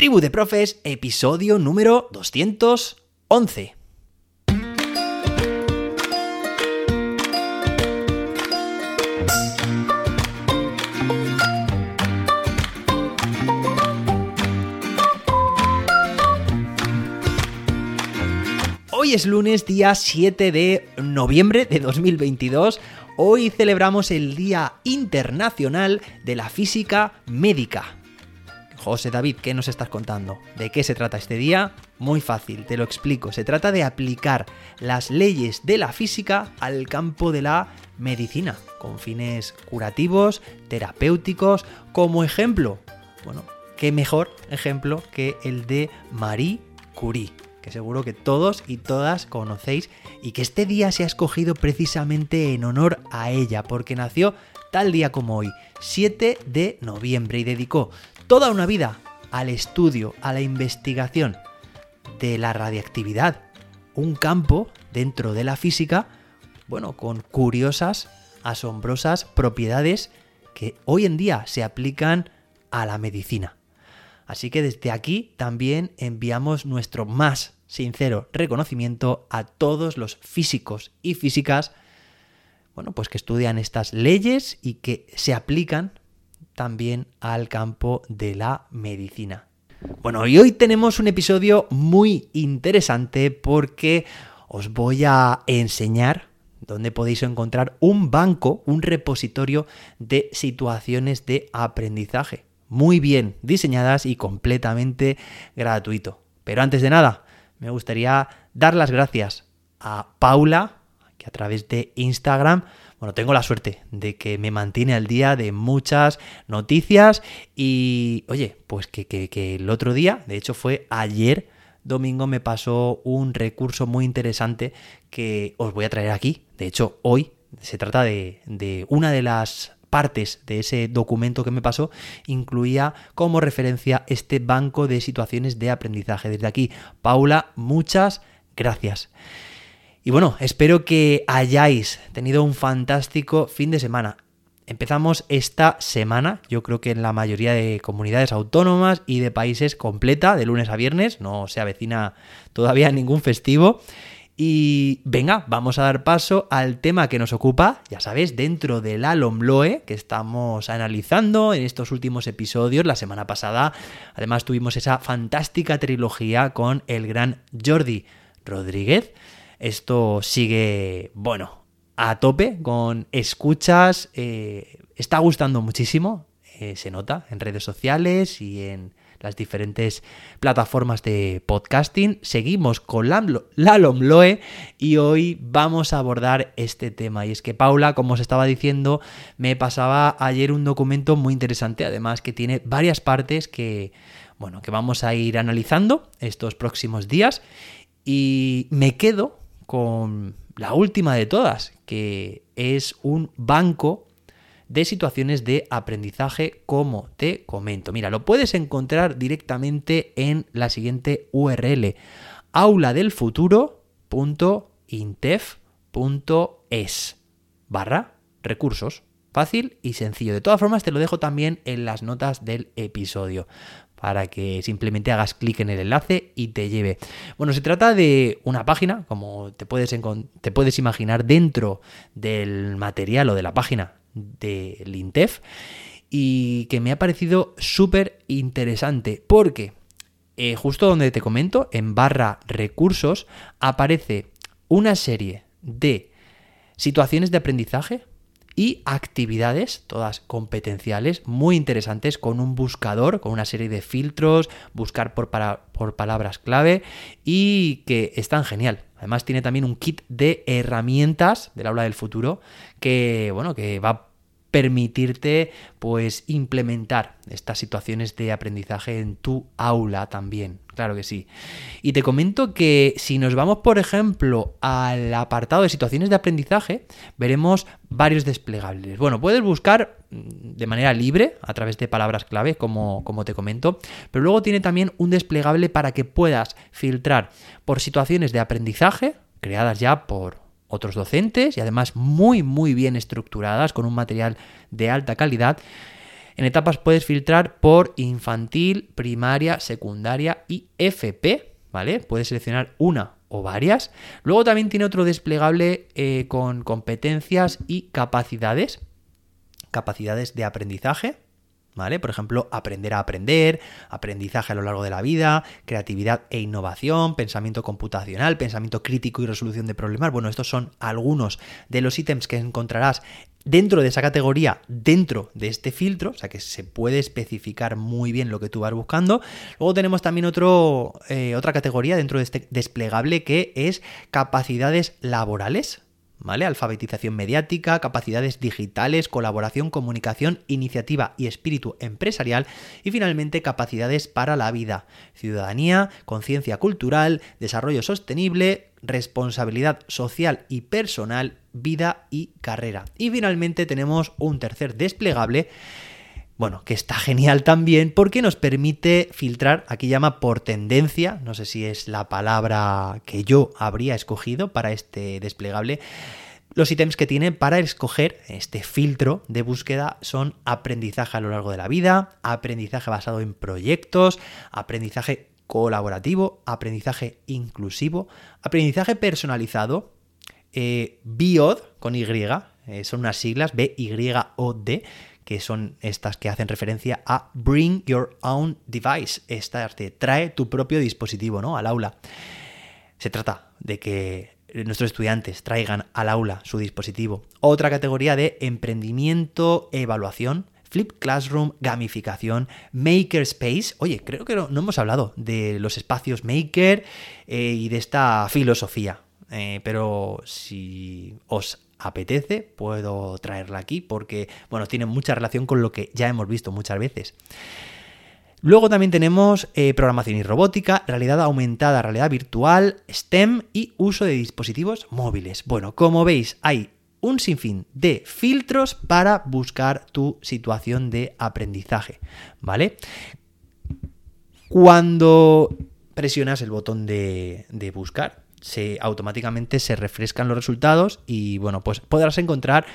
Tribu de Profes, episodio número 211. Hoy es lunes, día 7 de noviembre de 2022. Hoy celebramos el Día Internacional de la Física Médica. José David, ¿qué nos estás contando? ¿De qué se trata este día? Muy fácil, te lo explico. Se trata de aplicar las leyes de la física al campo de la medicina, con fines curativos, terapéuticos, como ejemplo. Bueno, qué mejor ejemplo que el de Marie Curie que seguro que todos y todas conocéis y que este día se ha escogido precisamente en honor a ella, porque nació tal día como hoy, 7 de noviembre, y dedicó toda una vida al estudio, a la investigación de la radiactividad, un campo dentro de la física, bueno, con curiosas, asombrosas propiedades que hoy en día se aplican a la medicina. Así que desde aquí también enviamos nuestro más sincero reconocimiento a todos los físicos y físicas, bueno, pues que estudian estas leyes y que se aplican también al campo de la medicina. Bueno, y hoy tenemos un episodio muy interesante porque os voy a enseñar dónde podéis encontrar un banco, un repositorio de situaciones de aprendizaje. Muy bien diseñadas y completamente gratuito. Pero antes de nada, me gustaría dar las gracias a Paula, que a través de Instagram bueno, tengo la suerte de que me mantiene al día de muchas noticias y, oye, pues que, que, el otro día, de hecho fue ayer, domingo, me pasó un recurso muy interesante que os voy a traer aquí. De hecho, hoy se trata de, de una de las partes de ese documento que me pasó incluía como referencia este banco de situaciones de aprendizaje. Desde aquí, Paula, muchas gracias. Y bueno, espero que hayáis tenido un fantástico fin de semana. Empezamos esta semana, yo creo que en la mayoría de comunidades autónomas y de países completa, de lunes a viernes, no se avecina todavía ningún festivo. Y venga, vamos a dar paso al tema que nos ocupa, ya sabéis, dentro del Alomloe que estamos analizando en estos últimos episodios. La semana pasada, además, tuvimos esa fantástica trilogía con el gran Jordi Rodríguez. Esto sigue, bueno, a tope con escuchas. Eh, está gustando muchísimo, eh, se nota en redes sociales y en las diferentes plataformas de podcasting. Seguimos con la, la Lomloe y hoy vamos a abordar este tema. Y es que Paula, como os estaba diciendo, me pasaba ayer un documento muy interesante, además que tiene varias partes que, bueno, que vamos a ir analizando estos próximos días. Y me quedo con la última de todas, que es un banco de situaciones de aprendizaje como te comento. Mira, lo puedes encontrar directamente en la siguiente URL, auladelfuturo.intef.es barra recursos. Fácil y sencillo. De todas formas, te lo dejo también en las notas del episodio para que simplemente hagas clic en el enlace y te lleve. Bueno, se trata de una página, como te puedes, te puedes imaginar, dentro del material o de la página del INTEF y que me ha parecido súper interesante porque eh, justo donde te comento, en barra recursos, aparece una serie de situaciones de aprendizaje y actividades, todas competenciales, muy interesantes, con un buscador, con una serie de filtros, buscar por, por palabras clave y que están genial. Además tiene también un kit de herramientas del aula del futuro que, bueno, que va permitirte pues implementar estas situaciones de aprendizaje en tu aula también, claro que sí. Y te comento que si nos vamos por ejemplo al apartado de situaciones de aprendizaje, veremos varios desplegables. Bueno, puedes buscar mm, de manera libre a través de palabras clave como, como te comento, pero luego tiene también un desplegable para que puedas filtrar por situaciones de aprendizaje creadas ya por otros docentes y además muy muy bien estructuradas con un material de alta calidad En etapas puedes filtrar por infantil, primaria, secundaria y FP, ¿vale? Puedes seleccionar una o varias. Luego también tiene otro desplegable eh, con competencias y capacidades. Capacidades de aprendizaje, Por ejemplo, aprender a aprender, aprendizaje a lo largo de la vida, creatividad e innovación, pensamiento computacional, pensamiento crítico y resolución de problemas. Bueno, estos son algunos de los ítems que encontrarás dentro de esa categoría, dentro de este filtro, o sea que se puede especificar muy bien lo que tú vas buscando. Luego tenemos también otro, eh, otra categoría dentro de este desplegable que es capacidades laborales. Alfabetización mediática, capacidades digitales, colaboración, comunicación, iniciativa y espíritu empresarial. Y finalmente, capacidades para la vida, ciudadanía, conciencia cultural, desarrollo sostenible, responsabilidad social y personal, vida y carrera. Y finalmente tenemos un tercer desplegable bueno, que está genial también porque nos permite filtrar, aquí llama por tendencia, no sé si es la palabra que yo habría escogido para este desplegable. Los ítems que tiene para escoger este filtro de búsqueda son aprendizaje a lo largo de la vida, aprendizaje basado en proyectos, aprendizaje colaborativo, aprendizaje inclusivo, aprendizaje personalizado, eh, BIOD con Y, eh, son unas siglas, B-Y-O-D, que son estas que hacen referencia a Bring Your Own Device, esta de trae tu propio dispositivo ¿no? al aula. Se trata de que nuestros estudiantes traigan al aula su dispositivo. Otra categoría de emprendimiento, evaluación, Flip Classroom, gamificación, Makerspace. Oye, creo que no, hemos hablado de los espacios Maker eh, y de esta filosofía. Eh, pero si os apetece, puedo traerla aquí porque, bueno, tiene mucha relación con lo que ya hemos visto muchas veces. Luego también tenemos eh, programación y robótica, realidad aumentada, realidad virtual, STEM y uso de dispositivos móviles. Bueno, como veis, hay un sinfín de filtros para buscar tu situación de aprendizaje, ¿vale? Cuando presionas el botón de, buscar, se, automáticamente se refrescan los resultados y bueno, pues podrás encontrar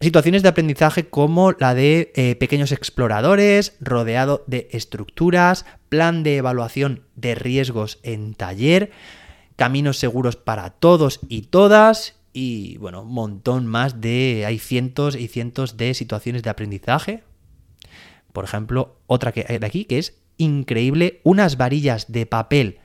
situaciones de aprendizaje como la de eh, pequeños exploradores, rodeado de estructuras, plan de evaluación de riesgos en taller, caminos seguros para todos y todas y bueno, un montón más de... Hay cientos y cientos de situaciones de aprendizaje. Por ejemplo, otra que hay de aquí que es increíble, unas varillas de papel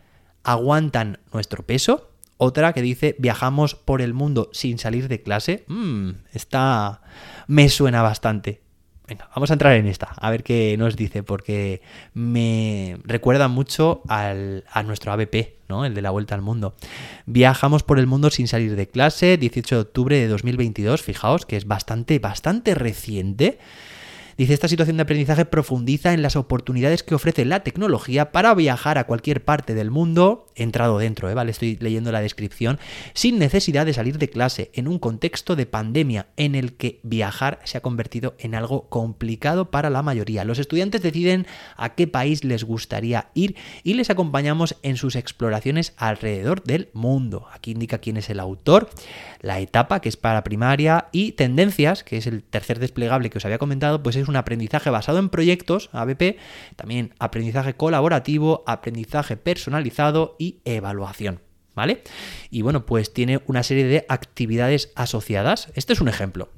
aguantan nuestro peso. Otra que dice viajamos por el mundo sin salir de clase. Mmm, esta me suena bastante. Venga, vamos a entrar en esta, a ver qué nos dice, porque me recuerda mucho al, a nuestro ABP, ¿no? El de la vuelta al mundo. Viajamos por el mundo sin salir de clase, 18 de octubre de 2022, fijaos que es bastante, bastante reciente. Dice, esta situación de aprendizaje profundiza en las oportunidades que ofrece la tecnología para viajar a cualquier parte del mundo, entrado dentro, ¿eh? ¿vale? Estoy leyendo la descripción, sin necesidad de salir de clase, en un contexto de pandemia en el que viajar se ha convertido en algo complicado para la mayoría. Los estudiantes deciden a qué país les gustaría ir y les acompañamos en sus exploraciones alrededor del mundo. Aquí indica quién es el autor, la etapa, que es para primaria, y tendencias, que es el tercer desplegable que os había comentado, pues es un aprendizaje basado en proyectos, ABP, también aprendizaje colaborativo, aprendizaje personalizado y evaluación. ¿Vale? Y bueno, pues tiene una serie de actividades asociadas. Este es un ejemplo.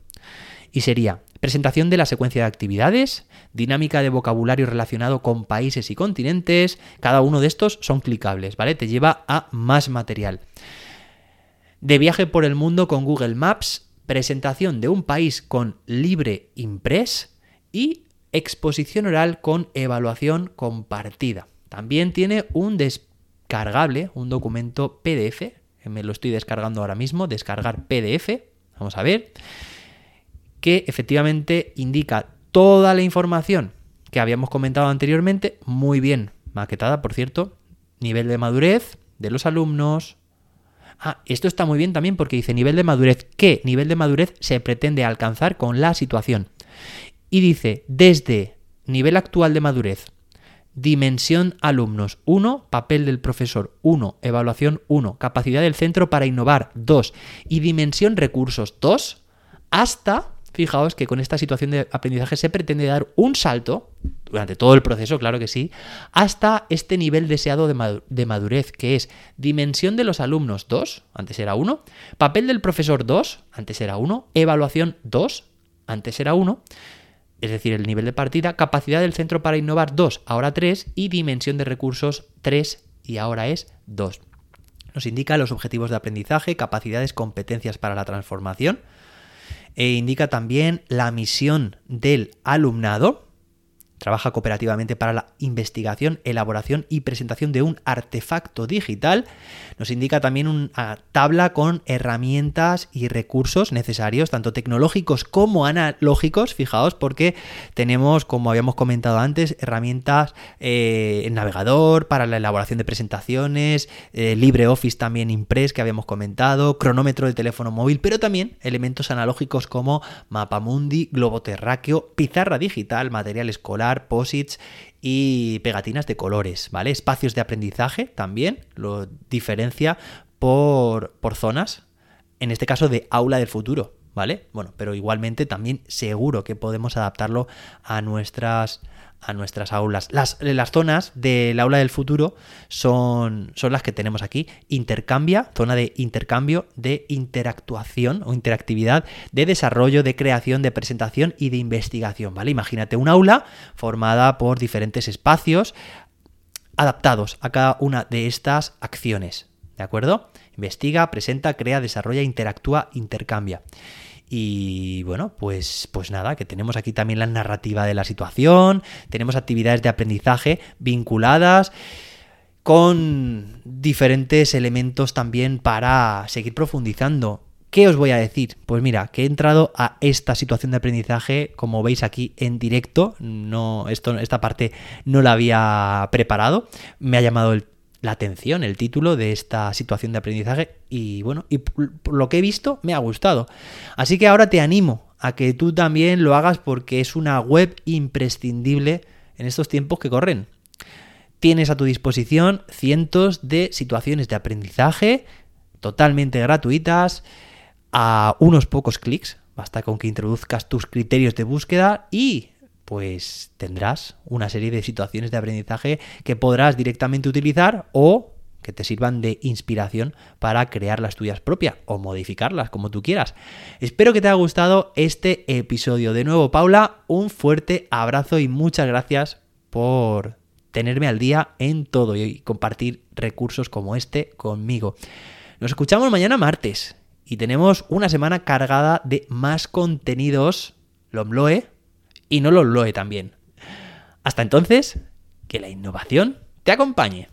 Y sería presentación de la secuencia de actividades, dinámica de vocabulario relacionado con países y continentes. Cada uno de estos son clicables, ¿vale? Te lleva a más material. De viaje por el mundo con Google Maps, presentación de un país con Libre Impress, y exposición oral con evaluación compartida. También tiene un descargable, un documento PDF, me lo estoy descargando ahora mismo, descargar PDF, vamos a ver, que efectivamente indica toda la información que habíamos comentado anteriormente, muy bien maquetada, por cierto, nivel de madurez de los alumnos. Ah, esto está muy bien también porque dice nivel de madurez. ¿Qué nivel de madurez se pretende alcanzar con la situación? Y dice desde nivel actual de madurez, dimensión alumnos 1, papel del profesor 1, evaluación 1, capacidad del centro para innovar 2 y dimensión recursos 2, hasta fijaos que con esta situación de aprendizaje se pretende dar un salto, durante todo el proceso, claro que sí, hasta este nivel deseado de madurez, que es dimensión de los alumnos 2, antes era 1, papel del profesor 2, antes era 1, evaluación 2, antes era 1, es decir, el nivel de partida, capacidad del centro para innovar 2, ahora 3, y dimensión de recursos 3 y ahora es 2. Nos indica los objetivos de aprendizaje, capacidades, competencias para la transformación, e indica también la misión del alumnado, Trabaja cooperativamente para la investigación, elaboración y presentación de un artefacto digital. Nos indica también una tabla con herramientas y recursos necesarios, tanto tecnológicos como analógicos, fijaos, porque tenemos, como habíamos comentado antes, herramientas eh, en navegador para la elaboración de presentaciones, eh, LibreOffice también Impress que habíamos comentado, cronómetro de teléfono móvil, pero también elementos analógicos como mapamundi, globo terráqueo, pizarra digital, material escolar, posits y pegatinas de colores, ¿vale? Espacios de aprendizaje también, lo diferencia por, por zonas, en este caso de aula del futuro, ¿vale? Bueno, pero igualmente también seguro que podemos adaptarlo a nuestras a nuestras aulas. Las, las, zonas del aula del futuro son, son las que tenemos aquí. Intercambia, zona de intercambio, de interactuación o interactividad, de desarrollo, de creación, de presentación y de investigación. ¿Vale? Imagínate un aula formada por diferentes espacios adaptados a cada una de estas acciones. ¿De acuerdo? Investiga, presenta, crea, desarrolla, interactúa, intercambia. Y bueno, pues, pues nada, que tenemos aquí también la narrativa de la situación, tenemos actividades de aprendizaje vinculadas con diferentes elementos también para seguir profundizando. ¿Qué os voy a decir? Pues mira, que he entrado a esta situación de aprendizaje, como veis aquí en directo, no, esto, esta parte no la había preparado, me ha llamado el la atención, el título de esta situación de aprendizaje y bueno, y por lo que he visto me ha gustado. Así que ahora te animo a que tú también lo hagas porque es una web imprescindible en estos tiempos que corren. Tienes a tu disposición cientos de situaciones de aprendizaje totalmente gratuitas a unos pocos clics. Basta con que introduzcas tus criterios de búsqueda y pues tendrás una serie de situaciones de aprendizaje que podrás directamente utilizar o que te sirvan de inspiración para crear las tuyas propias o modificarlas como tú quieras. Espero que te haya gustado este episodio. De nuevo, Paula, un fuerte abrazo y muchas gracias por tenerme al día en todo y compartir recursos como este conmigo. Nos escuchamos mañana martes y tenemos una semana cargada de más contenidos Lomloe y no lo loe también. Hasta entonces, que la innovación te acompañe.